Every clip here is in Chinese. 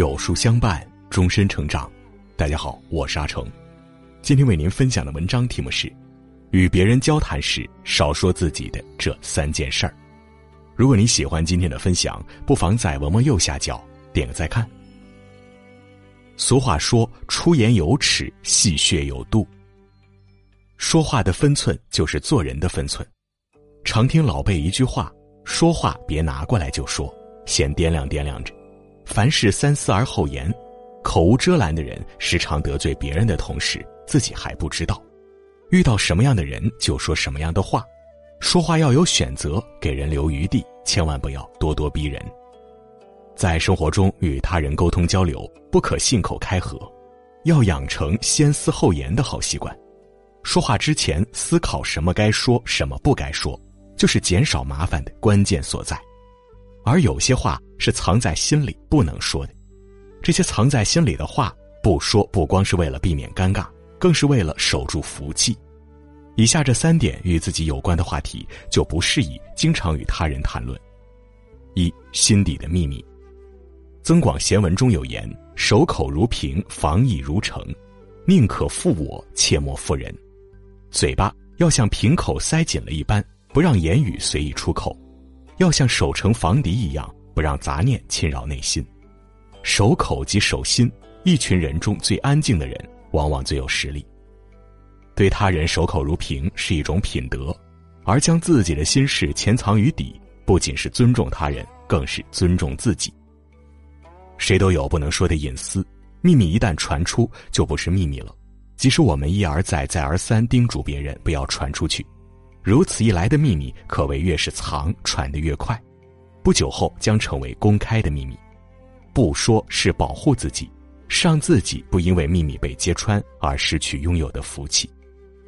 有书相伴，终身成长。大家好，我是阿成，今天为您分享的文章题目是：与别人交谈时少说自己的这三件事儿。如果你喜欢今天的分享，不妨在文末右下角点个再看。俗话说：“出言有尺，戏谑有度。”说话的分寸就是做人的分寸。常听老辈一句话：“说话别拿过来就说，先掂量掂量着。凡事三思而后言。”口无遮拦的人，时常得罪别人的同时，自己还不知道。遇到什么样的人，就说什么样的话。说话要有选择，给人留余地，千万不要咄咄逼人。在生活中与他人沟通交流，不可信口开河，要养成先思后言的好习惯。说话之前思考什么该说，什么不该说，就是减少麻烦的关键所在。而有些话是藏在心里不能说的，这些藏在心里的话不说，不光是为了避免尴尬，更是为了守住福气。以下这三点与自己有关的话题就不适宜经常与他人谈论。一心底的秘密，《增广贤文》中有言：“守口如瓶，防意如城，宁可负我，切莫负人。”嘴巴要像瓶口塞紧了一般，不让言语随意出口；要像守城防敌一样，不让杂念侵扰内心。守口即守心，一群人中最安静的人，往往最有实力。对他人守口如瓶是一种品德，而将自己的心事潜藏于底，不仅是尊重他人，更是尊重自己。谁都有不能说的隐私，秘密一旦传出，就不是秘密了。即使我们一而再、再而三叮嘱别人不要传出去，如此一来的秘密，可谓越是藏，传得越快，不久后将成为公开的秘密。不说是保护自己，让自己不因为秘密被揭穿而失去拥有的福气。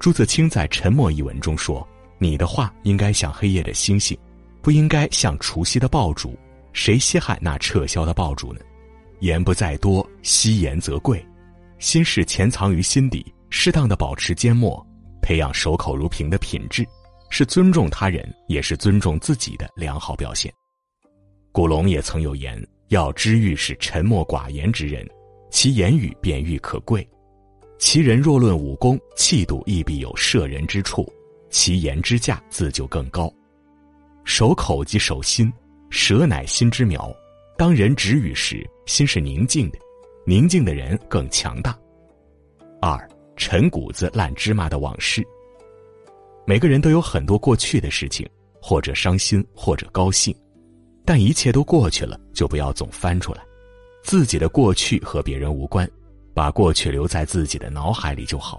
朱自清在《沉默》一文中说：“你的话应该像黑夜的星星，不应该像除夕的爆竹。谁稀罕那撤销的爆竹呢？言不在多，惜言则贵。心事潜藏于心底，适当的保持缄默，培养守口如瓶的品质，是尊重他人，也是尊重自己的良好表现。”古龙也曾有言：“要知遇是沉默寡言之人，其言语便愈可贵。”其人若论武功，气度亦必有摄人之处；其言之价，自就更高。守口即守心，舌乃心之苗。当人止语时，心是宁静的，宁静的人更强大。二陈谷子烂芝麻的往事。每个人都有很多过去的事情，或者伤心，或者高兴，但一切都过去了，就不要总翻出来。自己的过去和别人无关。把过去留在自己的脑海里就好。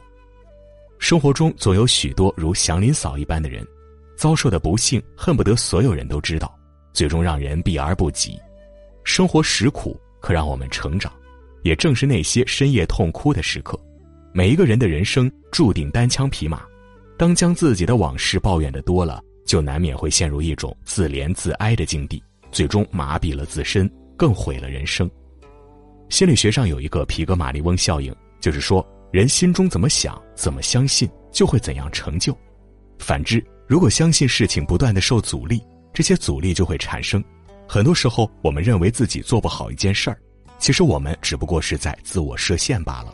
生活中总有许多如祥林嫂一般的人，遭受的不幸恨不得所有人都知道，最终让人避而不及。生活实苦，可让我们成长。也正是那些深夜痛哭的时刻，每一个人的人生注定单枪匹马。当将自己的往事抱怨的多了，就难免会陷入一种自怜自哀的境地，最终麻痹了自身，更毁了人生。心理学上有一个皮格马利翁效应，就是说人心中怎么想、怎么相信，就会怎样成就。反之，如果相信事情不断的受阻力，这些阻力就会产生。很多时候，我们认为自己做不好一件事儿，其实我们只不过是在自我设限罢了。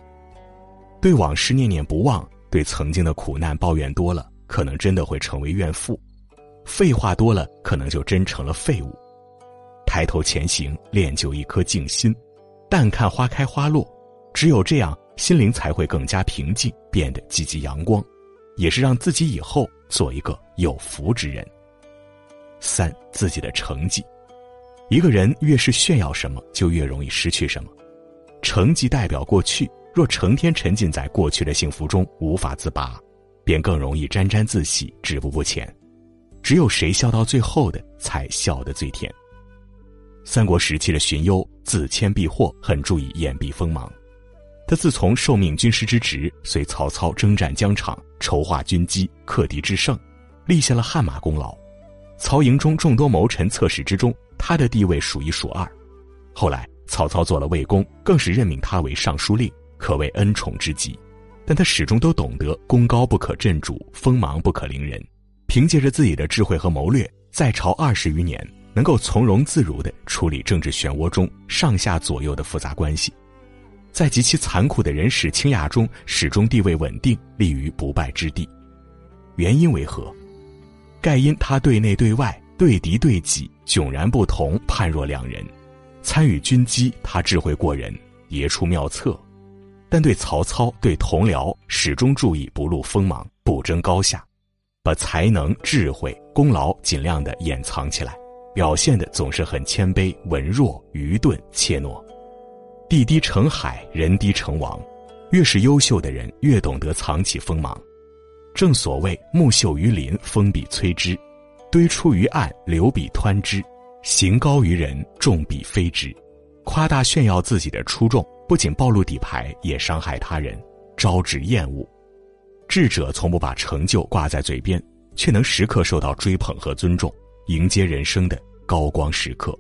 对往事念念不忘，对曾经的苦难抱怨多了，可能真的会成为怨妇；废话多了，可能就真成了废物。抬头前行，练就一颗静心。淡看花开花落，只有这样，心灵才会更加平静，变得积极阳光，也是让自己以后做一个有福之人。三，自己的成绩，一个人越是炫耀什么，就越容易失去什么。成绩代表过去，若成天沉浸在过去的幸福中无法自拔，便更容易沾沾自喜，止步不前。只有谁笑到最后的，才笑得最甜。三国时期的荀攸自谦避祸，很注意掩蔽锋芒。他自从受命军师之职，随曹操征战疆场，筹划军机，克敌制胜，立下了汗马功劳。曹营中众多谋臣侧室之中，他的地位数一数二。后来曹操做了魏公，更是任命他为尚书令，可谓恩宠之极。但他始终都懂得功高不可震主，锋芒不可凌人。凭借着自己的智慧和谋略，在朝二十余年。能够从容自如地处理政治漩涡中上下左右的复杂关系，在极其残酷的人史倾轧中始终地位稳定，立于不败之地。原因为何？盖因他对内对外、对敌对己迥然不同，判若两人。参与军机，他智慧过人，别出妙策；但对曹操、对同僚，始终注意不露锋芒，不争高下，把才能、智慧、功劳尽量的掩藏起来。表现的总是很谦卑、文弱、愚钝、怯懦，地低成海，人低成王。越是优秀的人，越懂得藏起锋芒。正所谓木秀于林，风必摧之；堆出于岸，流必湍之。行高于人，众必非之。夸大炫耀自己的出众，不仅暴露底牌，也伤害他人，招致厌恶。智者从不把成就挂在嘴边，却能时刻受到追捧和尊重，迎接人生的。高光时刻。